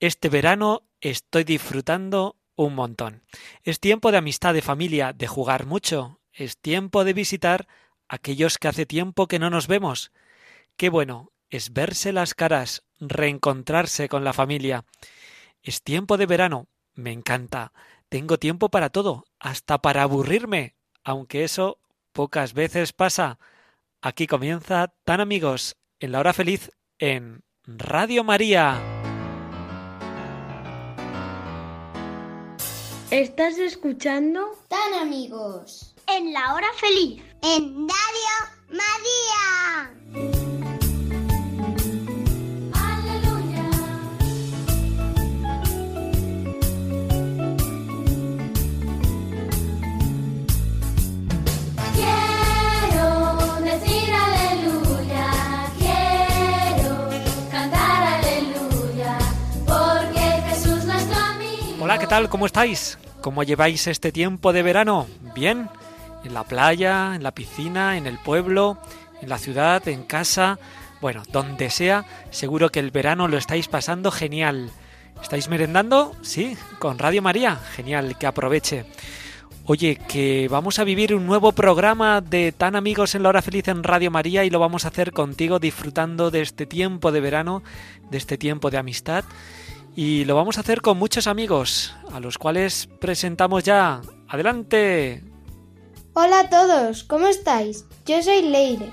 Este verano estoy disfrutando un montón. Es tiempo de amistad, de familia, de jugar mucho. Es tiempo de visitar a aquellos que hace tiempo que no nos vemos. Qué bueno es verse las caras, reencontrarse con la familia. Es tiempo de verano. Me encanta. Tengo tiempo para todo, hasta para aburrirme, aunque eso pocas veces pasa. Aquí comienza Tan Amigos, en la hora feliz, en Radio María. ¿Estás escuchando? Tan amigos. En la hora feliz. En Radio María. Tal? ¿Cómo estáis? ¿Cómo lleváis este tiempo de verano? ¿Bien? ¿En la playa, en la piscina, en el pueblo, en la ciudad, en casa? Bueno, donde sea, seguro que el verano lo estáis pasando genial. ¿Estáis merendando? Sí, con Radio María. Genial, que aproveche. Oye, que vamos a vivir un nuevo programa de Tan Amigos en la Hora Feliz en Radio María y lo vamos a hacer contigo disfrutando de este tiempo de verano, de este tiempo de amistad. Y lo vamos a hacer con muchos amigos, a los cuales presentamos ya. ¡Adelante! Hola a todos, ¿cómo estáis? Yo soy Leire.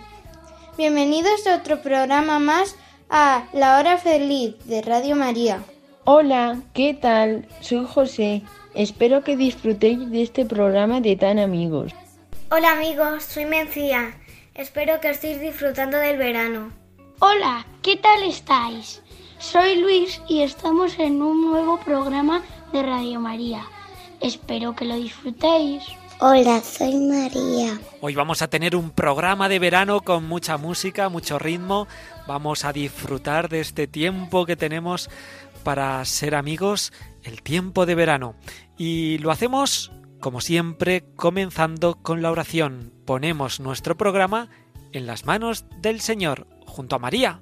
Bienvenidos a otro programa más a La Hora Feliz de Radio María. Hola, ¿qué tal? Soy José. Espero que disfrutéis de este programa de tan amigos. Hola amigos, soy Mencía. Espero que estéis disfrutando del verano. Hola, ¿qué tal estáis? Soy Luis y estamos en un nuevo programa de Radio María. Espero que lo disfrutéis. Hola, soy María. Hoy vamos a tener un programa de verano con mucha música, mucho ritmo. Vamos a disfrutar de este tiempo que tenemos para ser amigos, el tiempo de verano. Y lo hacemos, como siempre, comenzando con la oración. Ponemos nuestro programa en las manos del Señor, junto a María.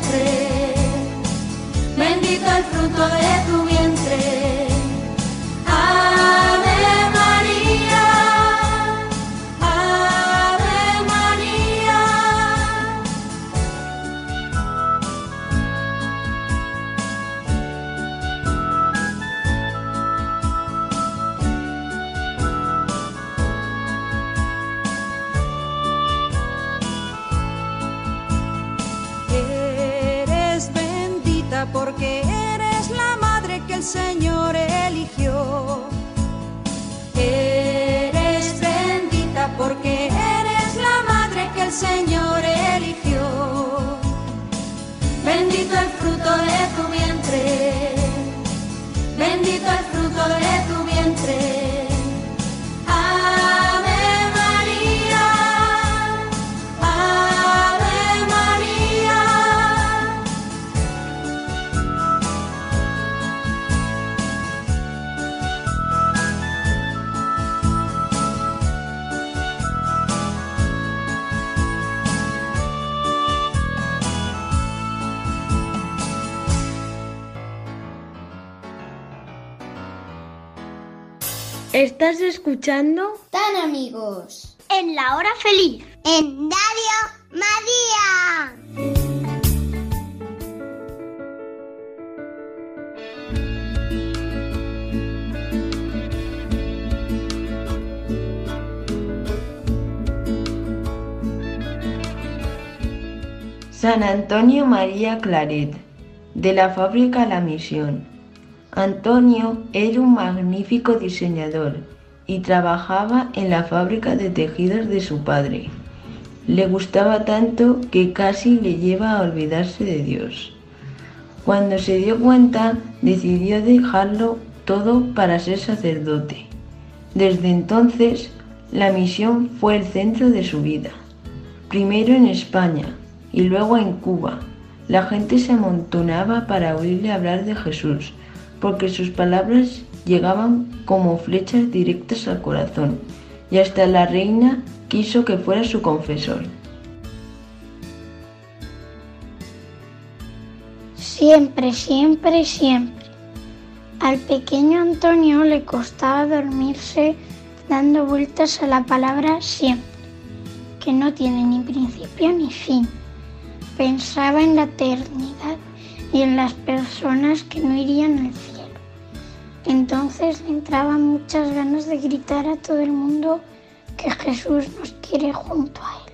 Vientre, bendito el fruto de tu vientre. ¿Estás escuchando? Tan amigos. En la hora feliz. En Radio María. San Antonio María Claret, de la fábrica La Misión. Antonio era un magnífico diseñador y trabajaba en la fábrica de tejidos de su padre. Le gustaba tanto que casi le lleva a olvidarse de Dios. Cuando se dio cuenta, decidió dejarlo todo para ser sacerdote. Desde entonces, la misión fue el centro de su vida. Primero en España, y luego en Cuba. La gente se amontonaba para oírle hablar de Jesús, porque sus palabras llegaban como flechas directas al corazón, y hasta la reina quiso que fuera su confesor. Siempre, siempre, siempre. Al pequeño Antonio le costaba dormirse dando vueltas a la palabra siempre, que no tiene ni principio ni fin pensaba en la eternidad y en las personas que no irían al cielo. Entonces le entraban muchas ganas de gritar a todo el mundo que Jesús nos quiere junto a él.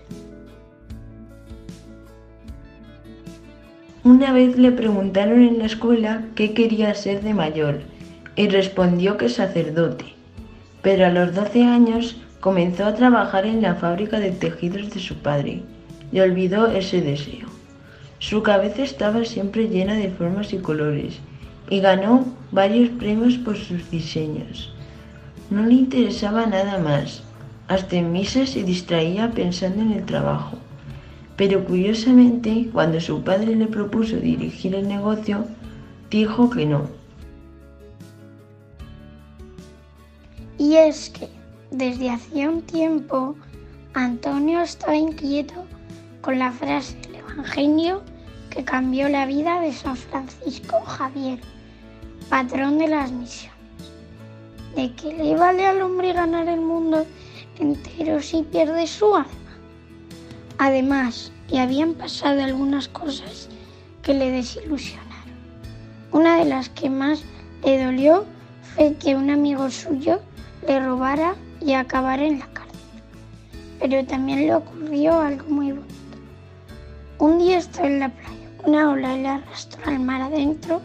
Una vez le preguntaron en la escuela qué quería ser de mayor y respondió que sacerdote. Pero a los 12 años comenzó a trabajar en la fábrica de tejidos de su padre y olvidó ese deseo. Su cabeza estaba siempre llena de formas y colores y ganó varios premios por sus diseños. No le interesaba nada más. Hasta en misa se distraía pensando en el trabajo. Pero curiosamente, cuando su padre le propuso dirigir el negocio, dijo que no. Y es que desde hacía un tiempo Antonio estaba inquieto con la frase Evangelio que cambió la vida de San Francisco Javier, patrón de las misiones. ¿De qué le vale al hombre ganar el mundo entero si pierde su alma? Además, le habían pasado algunas cosas que le desilusionaron. Una de las que más le dolió fue que un amigo suyo le robara y acabara en la cárcel. Pero también le ocurrió algo muy bonito. Un día estaba en la playa, una ola le arrastró al mar adentro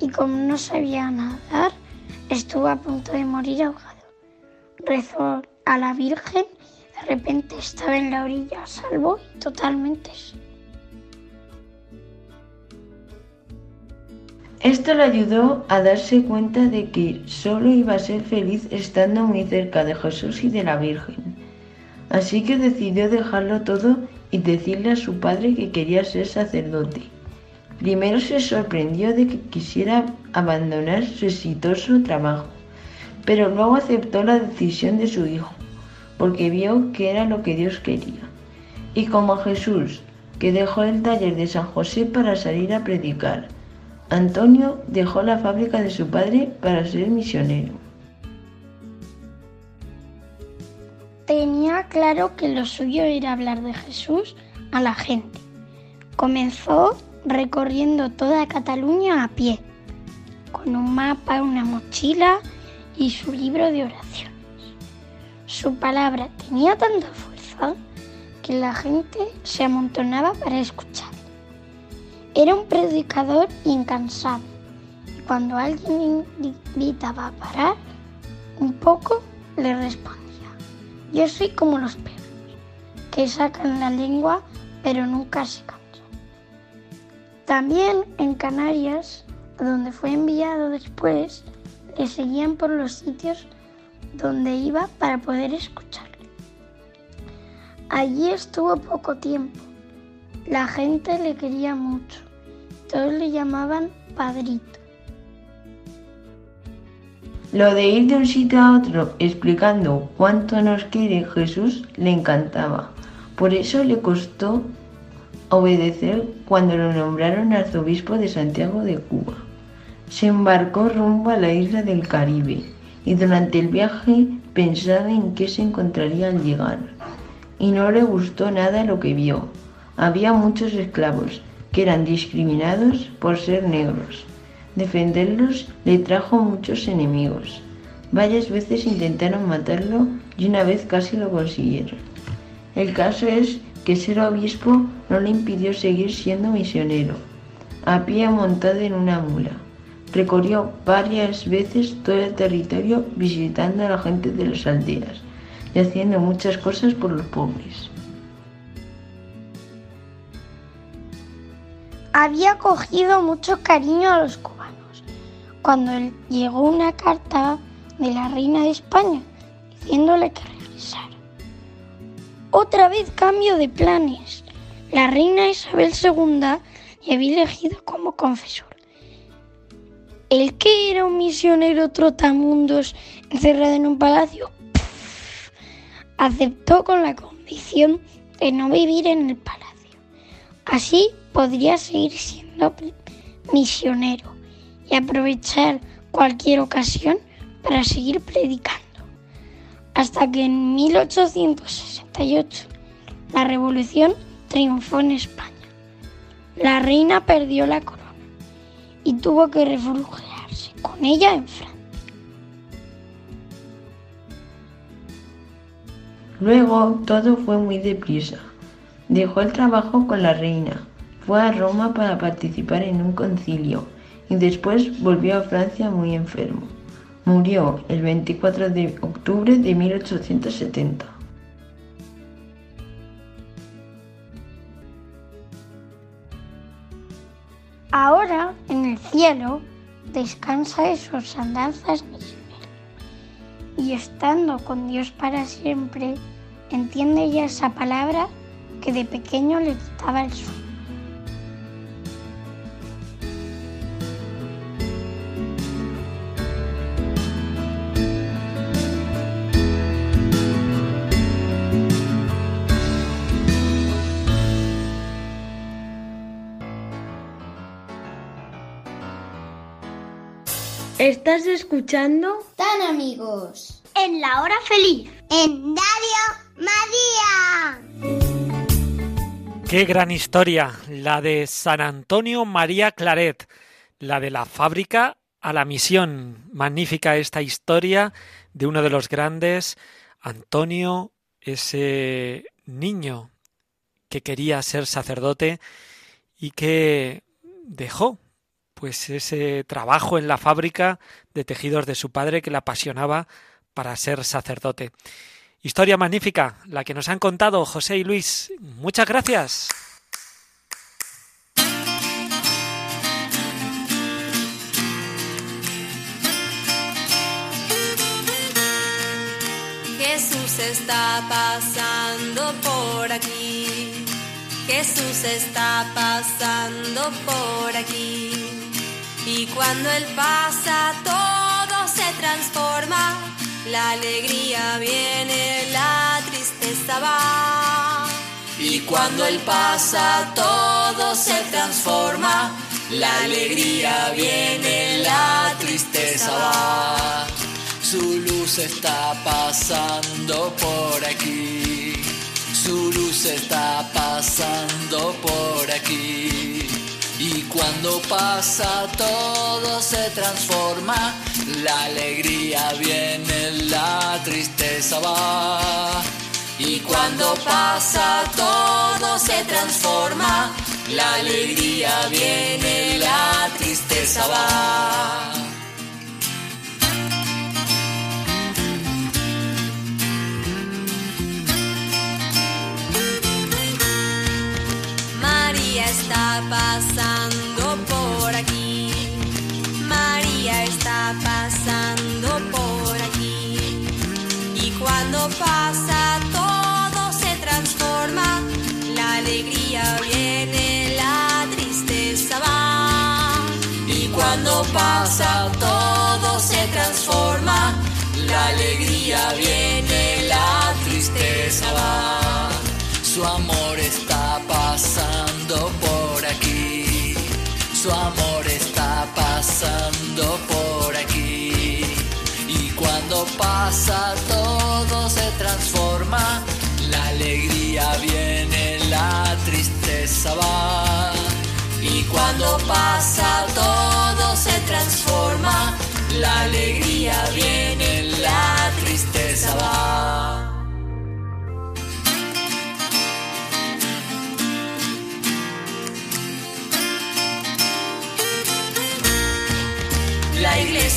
y como no sabía nadar, estuvo a punto de morir ahogado. Rezó a la Virgen de repente estaba en la orilla salvo y totalmente. Esto le ayudó a darse cuenta de que solo iba a ser feliz estando muy cerca de Jesús y de la Virgen. Así que decidió dejarlo todo y decirle a su padre que quería ser sacerdote. Primero se sorprendió de que quisiera abandonar su exitoso trabajo, pero luego aceptó la decisión de su hijo, porque vio que era lo que Dios quería. Y como Jesús, que dejó el taller de San José para salir a predicar, Antonio dejó la fábrica de su padre para ser misionero. Tenía claro que lo suyo era hablar de Jesús a la gente. Comenzó recorriendo toda Cataluña a pie, con un mapa, una mochila y su libro de oraciones. Su palabra tenía tanta fuerza que la gente se amontonaba para escuchar. Era un predicador incansable y cuando alguien invitaba a parar un poco, le respondía. Yo soy como los perros, que sacan la lengua pero nunca se cansan. También en Canarias, donde fue enviado después, le seguían por los sitios donde iba para poder escucharle. Allí estuvo poco tiempo. La gente le quería mucho. Todos le llamaban padrito. Lo de ir de un sitio a otro explicando cuánto nos quiere Jesús le encantaba. Por eso le costó obedecer cuando lo nombraron arzobispo de Santiago de Cuba. Se embarcó rumbo a la isla del Caribe y durante el viaje pensaba en qué se encontraría al llegar. Y no le gustó nada lo que vio. Había muchos esclavos que eran discriminados por ser negros. Defenderlos le trajo muchos enemigos. Varias veces intentaron matarlo y una vez casi lo consiguieron. El caso es que ser obispo no le impidió seguir siendo misionero, a pie montado en una mula. Recorrió varias veces todo el territorio visitando a la gente de las aldeas y haciendo muchas cosas por los pobres. Había cogido mucho cariño a los cubanos. Cuando llegó una carta de la reina de España diciéndole que regresara. Otra vez cambio de planes. La reina Isabel II le había elegido como confesor. El que era un misionero trotamundos encerrado en un palacio aceptó con la condición de no vivir en el palacio. Así podría seguir siendo misionero y aprovechar cualquier ocasión para seguir predicando. Hasta que en 1868 la revolución triunfó en España. La reina perdió la corona y tuvo que refugiarse con ella en Francia. Luego todo fue muy deprisa. Dejó el trabajo con la reina, fue a Roma para participar en un concilio y después volvió a Francia muy enfermo. Murió el 24 de octubre de 1870. Ahora, en el cielo, descansa de sus andanzas. Y estando con Dios para siempre, entiende ya esa palabra que de pequeño le quitaba el sueño. Estás escuchando Tan amigos. En la hora feliz. En Radio María. Qué gran historia, la de San Antonio María Claret, la de la fábrica a la misión. Magnífica esta historia de uno de los grandes, Antonio, ese niño que quería ser sacerdote y que dejó pues ese trabajo en la fábrica de tejidos de su padre que le apasionaba para ser sacerdote. Historia magnífica, la que nos han contado José y Luis. Muchas gracias. Jesús está pasando por aquí. Jesús está pasando por aquí. Y cuando Él pasa todo se transforma. La alegría viene, la tristeza va. Y cuando Él pasa todo se transforma. La alegría viene, la tristeza va. Su luz está pasando por aquí. Su luz está pasando por cuando pasa todo se transforma. La alegría viene, la tristeza va. Y cuando pasa todo se transforma. La alegría viene, la tristeza va. María está pasando por aquí. María está pasando por aquí. Y cuando pasa todo se transforma. La alegría viene, la tristeza va. Y cuando pasa todo se transforma. La alegría viene, la tristeza va. Su amor está pasando por aquí. Su amor está pasando por aquí. Y cuando pasa todo se transforma, la alegría viene, la tristeza va. Y cuando pasa todo se transforma, la alegría viene, la tristeza va.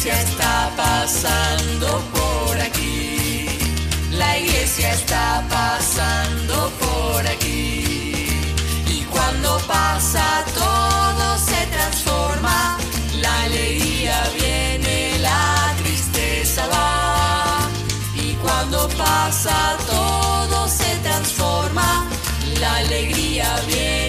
Iglesia está pasando por aquí. La iglesia está pasando por aquí. Y cuando pasa todo se transforma. La alegría viene, la tristeza va. Y cuando pasa todo se transforma. La alegría viene,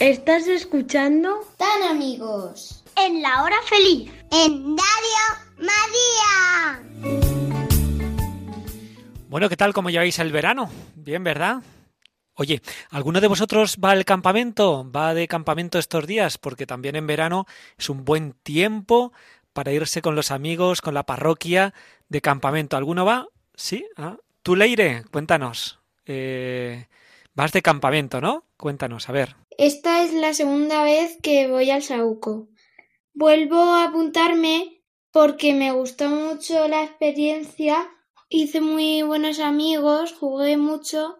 ¿Estás escuchando? Tan amigos. En la hora feliz. En Radio María. Bueno, ¿qué tal? ¿Cómo lleváis el verano? Bien, ¿verdad? Oye, ¿alguno de vosotros va al campamento? ¿Va de campamento estos días? Porque también en verano es un buen tiempo para irse con los amigos, con la parroquia de campamento. ¿Alguno va? ¿Sí? ¿Ah? ¿Tú, Leire? Cuéntanos. Eh, vas de campamento, ¿no? Cuéntanos, a ver. Esta es la segunda vez que voy al Sauco. Vuelvo a apuntarme porque me gustó mucho la experiencia, hice muy buenos amigos, jugué mucho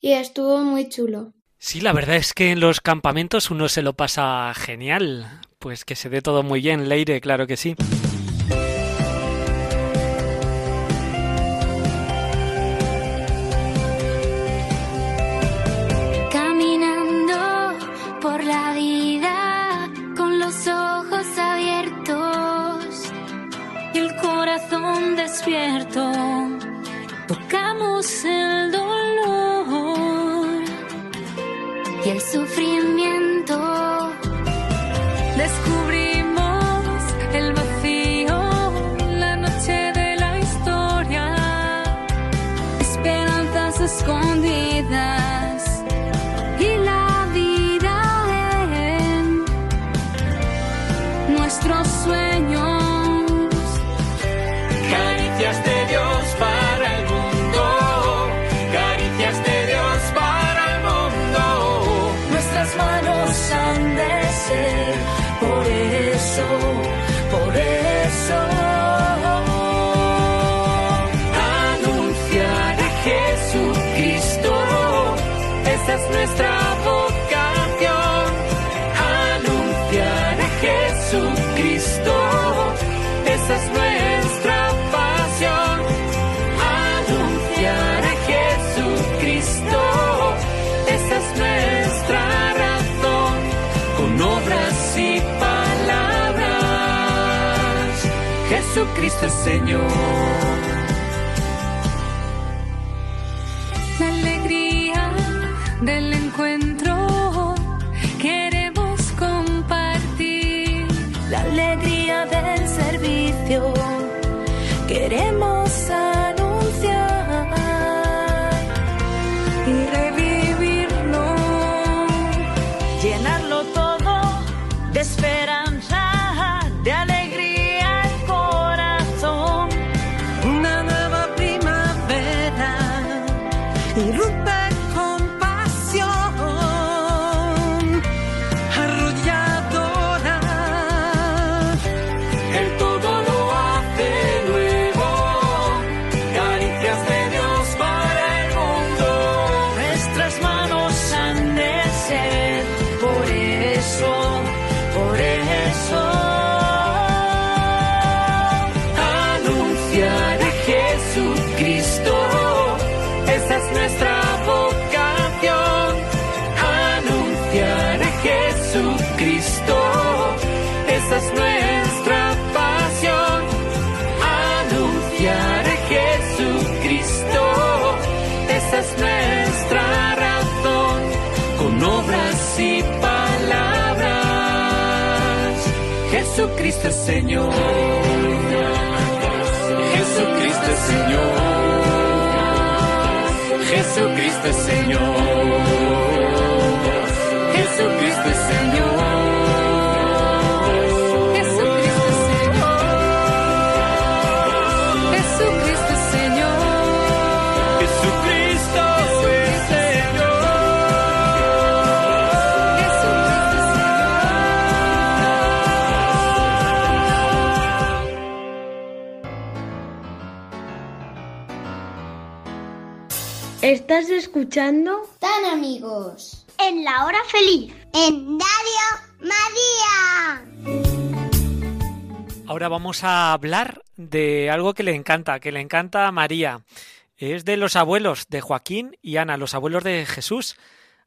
y estuvo muy chulo. Sí, la verdad es que en los campamentos uno se lo pasa genial. Pues que se dé todo muy bien, Leire, claro que sí. Caricias de Jesucristo es Señor. Jesucristo es Señor. Señor. Jesucristo es Señor. ¿Estás escuchando? Tan amigos. En la hora feliz. En Radio María. Ahora vamos a hablar de algo que le encanta, que le encanta a María. Es de los abuelos de Joaquín y Ana, los abuelos de Jesús.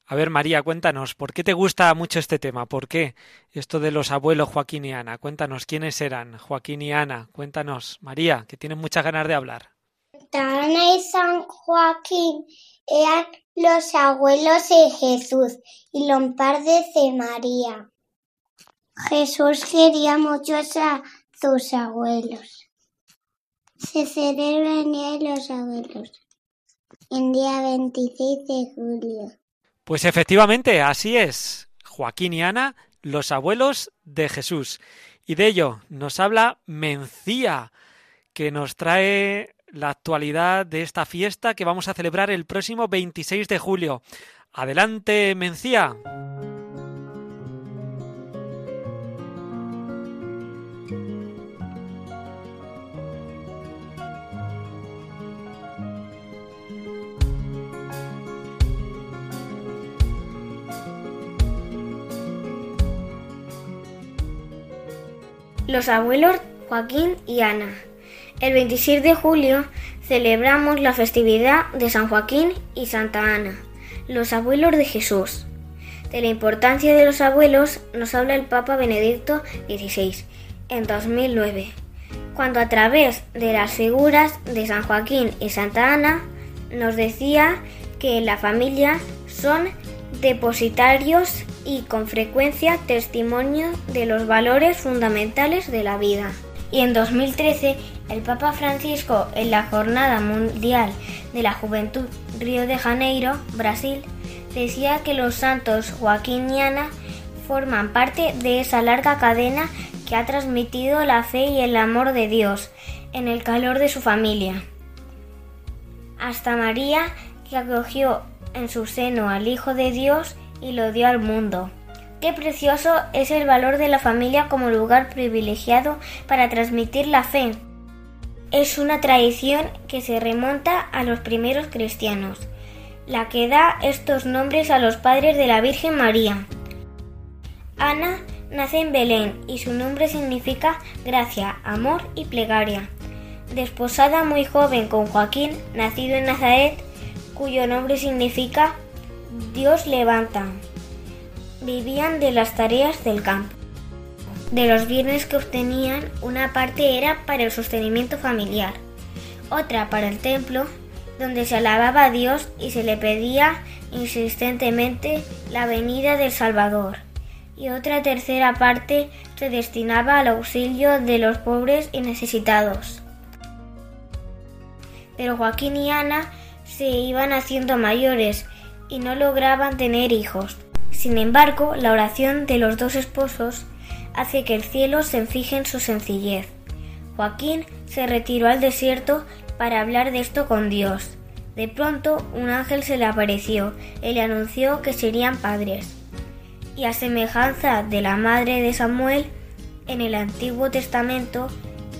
A ver, María, cuéntanos, ¿por qué te gusta mucho este tema? ¿Por qué esto de los abuelos Joaquín y Ana? Cuéntanos quiénes eran Joaquín y Ana. Cuéntanos, María, que tienes muchas ganas de hablar. Ana y San Joaquín eran los abuelos de Jesús y los padres de María. Jesús quería mucho a sus abuelos. Se celebra los Abuelos, el día 26 de julio. Pues efectivamente, así es. Joaquín y Ana, los abuelos de Jesús. Y de ello nos habla Mencía, que nos trae la actualidad de esta fiesta que vamos a celebrar el próximo 26 de julio. Adelante, Mencía. Los abuelos Joaquín y Ana. El 26 de julio celebramos la festividad de San Joaquín y Santa Ana, los abuelos de Jesús. De la importancia de los abuelos nos habla el Papa Benedicto XVI en 2009, cuando a través de las figuras de San Joaquín y Santa Ana nos decía que la familia son depositarios y con frecuencia testimonio de los valores fundamentales de la vida. Y en 2013 el Papa Francisco en la Jornada Mundial de la Juventud Río de Janeiro, Brasil, decía que los santos Joaquín y Ana forman parte de esa larga cadena que ha transmitido la fe y el amor de Dios en el calor de su familia. Hasta María, que acogió en su seno al Hijo de Dios y lo dio al mundo. Qué precioso es el valor de la familia como lugar privilegiado para transmitir la fe. Es una tradición que se remonta a los primeros cristianos, la que da estos nombres a los padres de la Virgen María. Ana nace en Belén y su nombre significa gracia, amor y plegaria. Desposada muy joven con Joaquín, nacido en Nazaret, cuyo nombre significa Dios levanta. Vivían de las tareas del campo. De los bienes que obtenían, una parte era para el sostenimiento familiar, otra para el templo, donde se alababa a Dios y se le pedía insistentemente la venida del Salvador, y otra tercera parte se destinaba al auxilio de los pobres y necesitados. Pero Joaquín y Ana se iban haciendo mayores y no lograban tener hijos. Sin embargo, la oración de los dos esposos hace que el cielo se fije en su sencillez. Joaquín se retiró al desierto para hablar de esto con Dios. De pronto un ángel se le apareció y le anunció que serían padres. Y a semejanza de la madre de Samuel, en el Antiguo Testamento,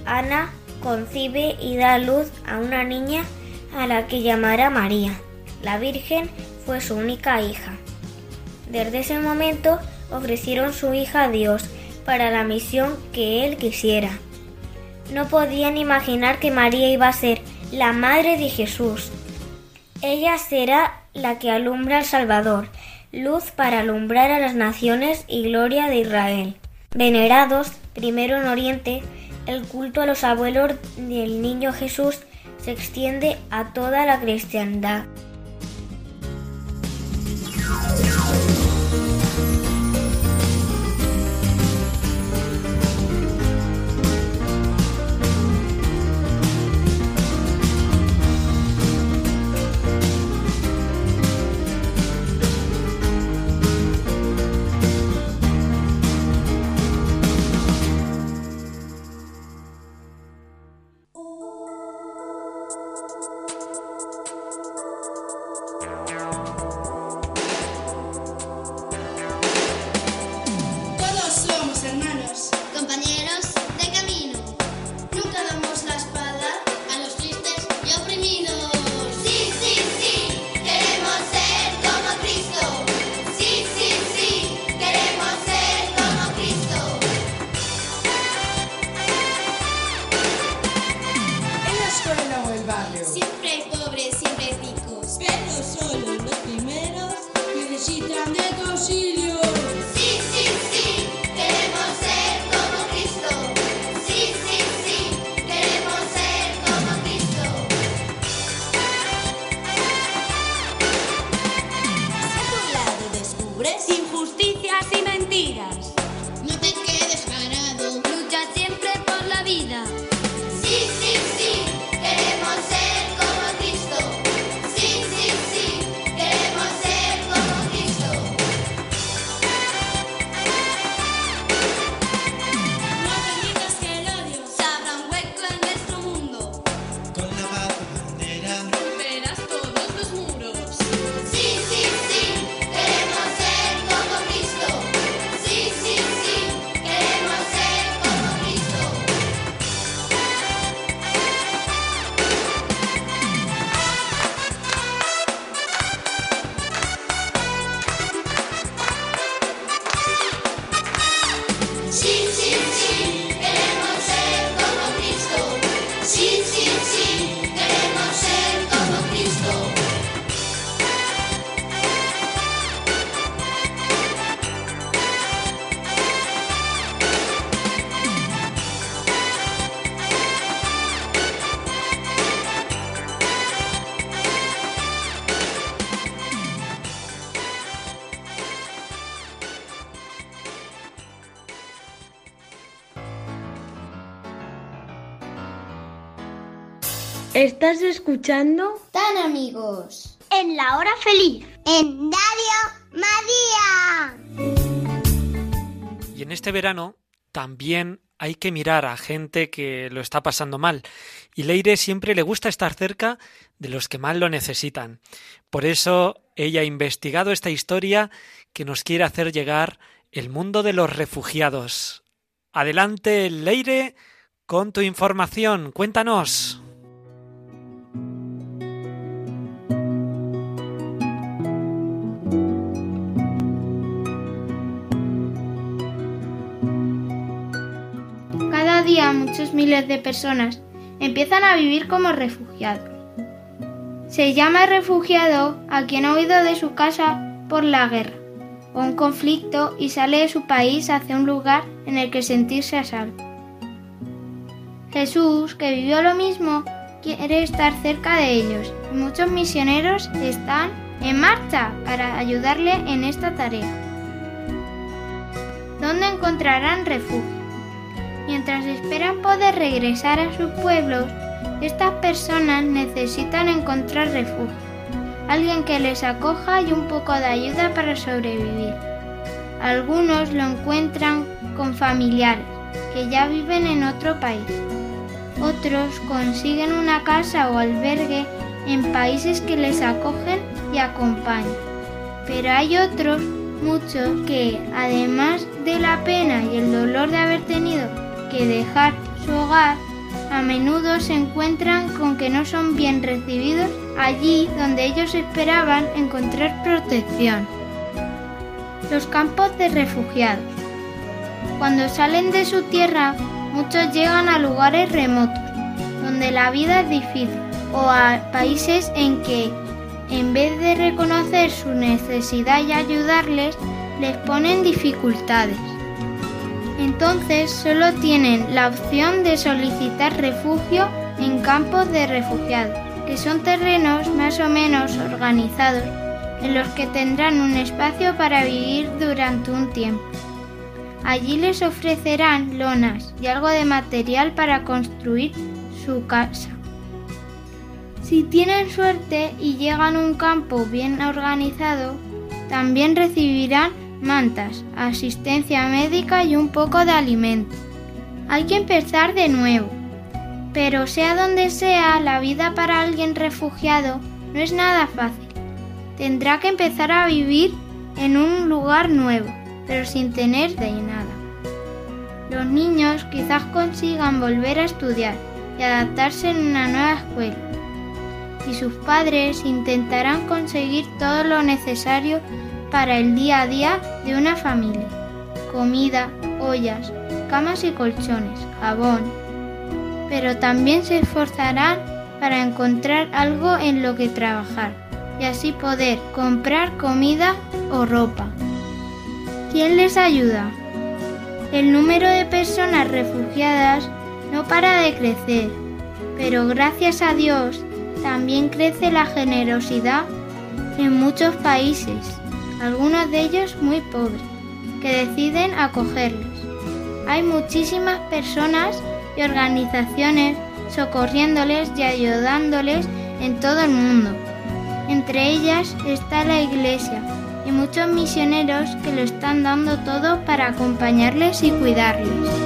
Ana concibe y da luz a una niña a la que llamará María. La Virgen fue su única hija. Desde ese momento ofrecieron su hija a Dios para la misión que él quisiera. No podían imaginar que María iba a ser la madre de Jesús. Ella será la que alumbra al Salvador, luz para alumbrar a las naciones y gloria de Israel. Venerados, primero en Oriente, el culto a los abuelos del niño Jesús se extiende a toda la cristiandad. Estás escuchando Tan amigos. en la hora feliz. En Radio María. Y en este verano también hay que mirar a gente que lo está pasando mal. Y Leire siempre le gusta estar cerca de los que más lo necesitan. Por eso ella ha investigado esta historia que nos quiere hacer llegar el mundo de los refugiados. Adelante, Leire, con tu información. Cuéntanos. Muchos miles de personas empiezan a vivir como refugiados. Se llama refugiado a quien ha huido de su casa por la guerra o un conflicto y sale de su país hacia un lugar en el que sentirse a salvo. Jesús, que vivió lo mismo, quiere estar cerca de ellos y muchos misioneros están en marcha para ayudarle en esta tarea. ¿Dónde encontrarán refugio? Mientras esperan poder regresar a sus pueblos, estas personas necesitan encontrar refugio, alguien que les acoja y un poco de ayuda para sobrevivir. Algunos lo encuentran con familiares que ya viven en otro país. Otros consiguen una casa o albergue en países que les acogen y acompañan. Pero hay otros, muchos, que además de la pena y el dolor de haber tenido que dejar su hogar, a menudo se encuentran con que no son bien recibidos allí donde ellos esperaban encontrar protección. Los campos de refugiados. Cuando salen de su tierra, muchos llegan a lugares remotos, donde la vida es difícil, o a países en que, en vez de reconocer su necesidad y ayudarles, les ponen dificultades. Entonces solo tienen la opción de solicitar refugio en campos de refugiados, que son terrenos más o menos organizados en los que tendrán un espacio para vivir durante un tiempo. Allí les ofrecerán lonas y algo de material para construir su casa. Si tienen suerte y llegan a un campo bien organizado, también recibirán mantas, asistencia médica y un poco de alimento. Hay que empezar de nuevo. Pero sea donde sea, la vida para alguien refugiado no es nada fácil. Tendrá que empezar a vivir en un lugar nuevo, pero sin tener de nada. Los niños quizás consigan volver a estudiar y adaptarse en una nueva escuela. Y sus padres intentarán conseguir todo lo necesario para el día a día de una familia. Comida, ollas, camas y colchones, jabón. Pero también se esforzarán para encontrar algo en lo que trabajar y así poder comprar comida o ropa. ¿Quién les ayuda? El número de personas refugiadas no para de crecer, pero gracias a Dios también crece la generosidad en muchos países algunos de ellos muy pobres, que deciden acogerlos. Hay muchísimas personas y organizaciones socorriéndoles y ayudándoles en todo el mundo. Entre ellas está la Iglesia y muchos misioneros que lo están dando todo para acompañarles y cuidarles.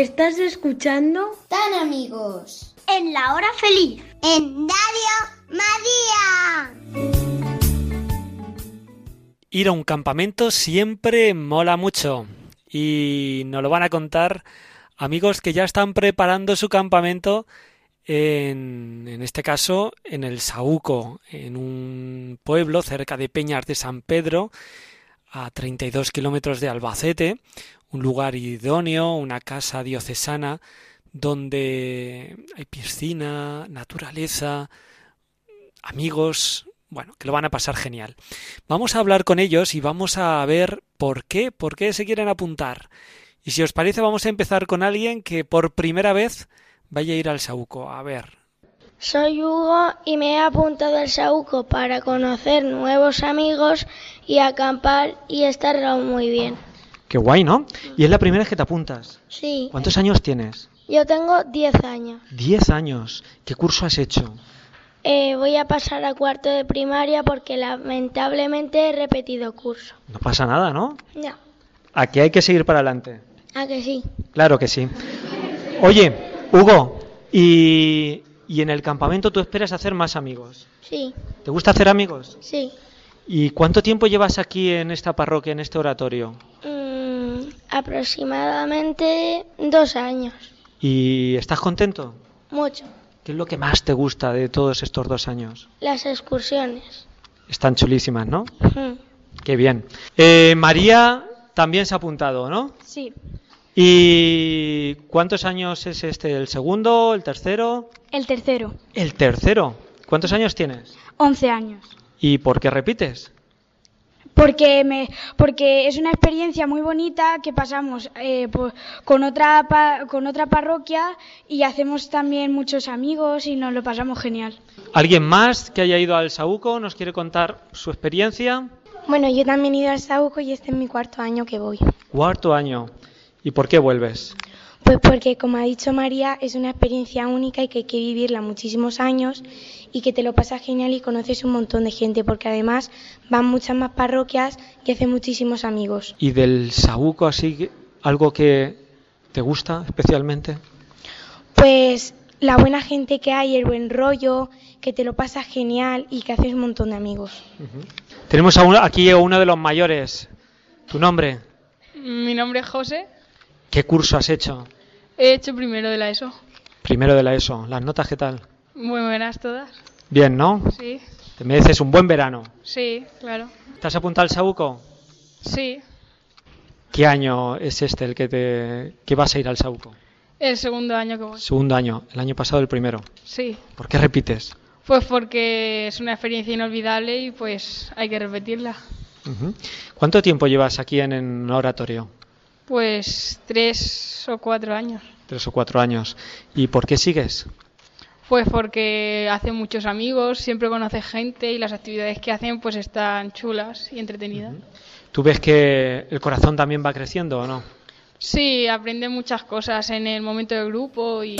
¿Estás escuchando? Tan amigos. En la hora feliz. En Radio María. Ir a un campamento siempre mola mucho y nos lo van a contar amigos que ya están preparando su campamento en, en este caso en el Saúco, en un pueblo cerca de Peñas de San Pedro, a 32 kilómetros de Albacete, un lugar idóneo, una casa diocesana donde hay piscina, naturaleza, amigos, bueno, que lo van a pasar genial. Vamos a hablar con ellos y vamos a ver por qué, por qué se quieren apuntar. Y si os parece, vamos a empezar con alguien que por primera vez vaya a ir al Sauco. A ver. Soy Hugo y me he apuntado al Sauco para conocer nuevos amigos y acampar y estar muy bien. Qué guay, ¿no? Y es la primera vez que te apuntas. Sí. ¿Cuántos años tienes? Yo tengo 10 años. Diez años. ¿Qué curso has hecho? Eh, voy a pasar a cuarto de primaria porque lamentablemente he repetido curso. No pasa nada, ¿no? Ya, Aquí hay que seguir para adelante. ¿a que sí? Claro que sí. Oye, Hugo, y, y en el campamento tú esperas hacer más amigos. Sí, ¿Te gusta hacer amigos? sí. ¿Y cuánto tiempo llevas aquí en esta parroquia, en este oratorio? Mm, aproximadamente dos años. ¿Y estás contento? Mucho. ¿Qué es lo que más te gusta de todos estos dos años? Las excursiones. Están chulísimas, ¿no? Mm. Qué bien. Eh, María también se ha apuntado, ¿no? Sí, ¿Y cuántos años es este? ¿El segundo? ¿El tercero? el tercero, El tercero. ¿Cuántos años tienes? 11 años. ¿Y por qué repites? Porque, me, porque es una experiencia muy bonita que pasamos eh, po- con, otra, pa- con otra parroquia y hacemos también muchos amigos y nos lo pasamos genial. ¿Alguien más que haya ido al Saúco nos quiere contar su experiencia? Bueno, yo también he ido al Sauco y este es mi cuarto año que voy. Cuarto año. ¿Y por qué vuelves? Pues porque, como ha dicho María, es una experiencia única y que hay que vivirla muchísimos años y que te lo pasas genial y conoces un montón de gente, porque además van muchas más parroquias y haces muchísimos amigos. ¿Y del Saúco así algo que te gusta especialmente? Pues la buena gente que hay, el buen rollo, que te lo pasas genial y que haces un montón de amigos. Tenemos a uno- aquí a uno de los mayores. ¿Tu nombre? Mi nombre es José. ¿Qué curso has hecho? He hecho primero de la ESO. Primero de la ESO. ¿Las notas qué tal? Muy buenas todas. Bien, ¿no? Sí, Te mereces un buen verano. sí, claro. ¿Te has apuntado al Saúco? Sí, ¿Qué año es este el que te que vas a ir al Saúco? el segundo año que voy. Segundo año. El año pasado el primero. Sí, ¿Por qué repites? pues porque es una experiencia inolvidable y pues hay que repetirla. ¿Cuánto tiempo llevas aquí en, en oratorio? Pues tres o cuatro años. Tres o cuatro años. ¿Y por qué sigues? Pues porque hace muchos amigos, siempre conoce gente y las actividades que hacen pues están chulas y entretenidas. ¿Tú ves que el corazón también va creciendo o no? Sí, aprende muchas cosas en el momento del grupo y...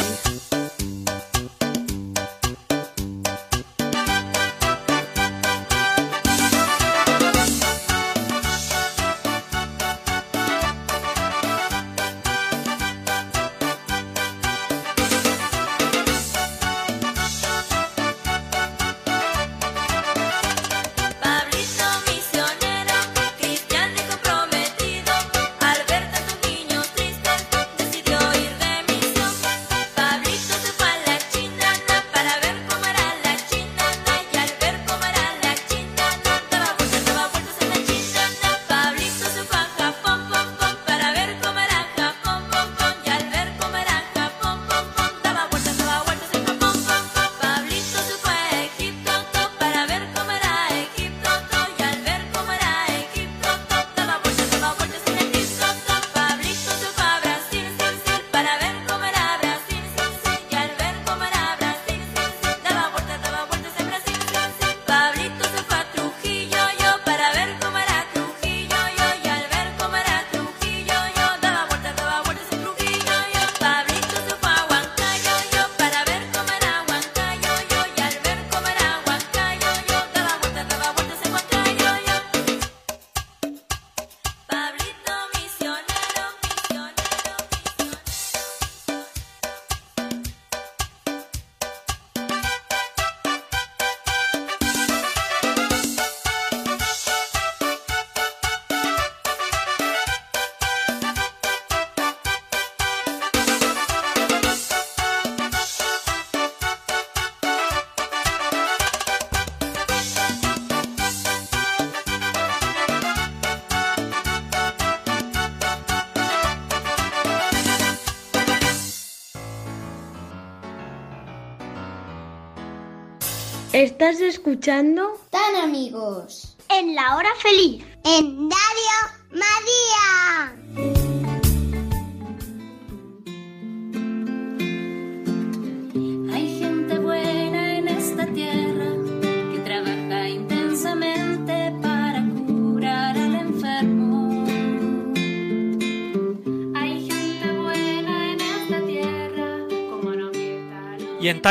¿Estás escuchando? Tan amigos. En la hora feliz.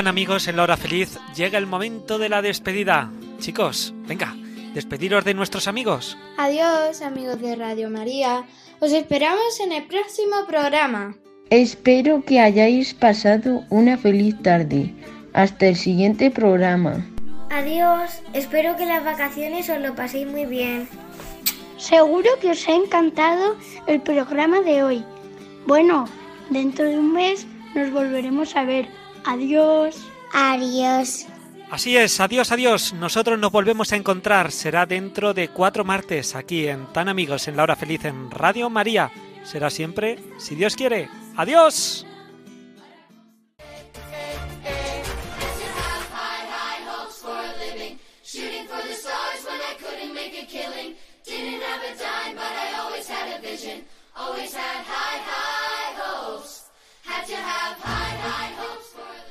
Amigos en la hora feliz llega el momento de la despedida. Chicos, venga, despediros de nuestros amigos. Adiós, amigos de Radio María. Os esperamos en el próximo programa. Espero que hayáis pasado una feliz tarde. Hasta el siguiente programa. Adiós, espero que las vacaciones os lo paséis muy bien. Seguro que os ha encantado el programa de hoy. Bueno, dentro de un mes nos volveremos a ver. Adiós. Adiós. Así es, adiós, adiós. Nosotros nos volvemos a encontrar. Será dentro de cuatro martes aquí en Tan Amigos en la Hora Feliz en Radio María. Será siempre, si Dios quiere. Adiós. Always had high, high hopes. Had to have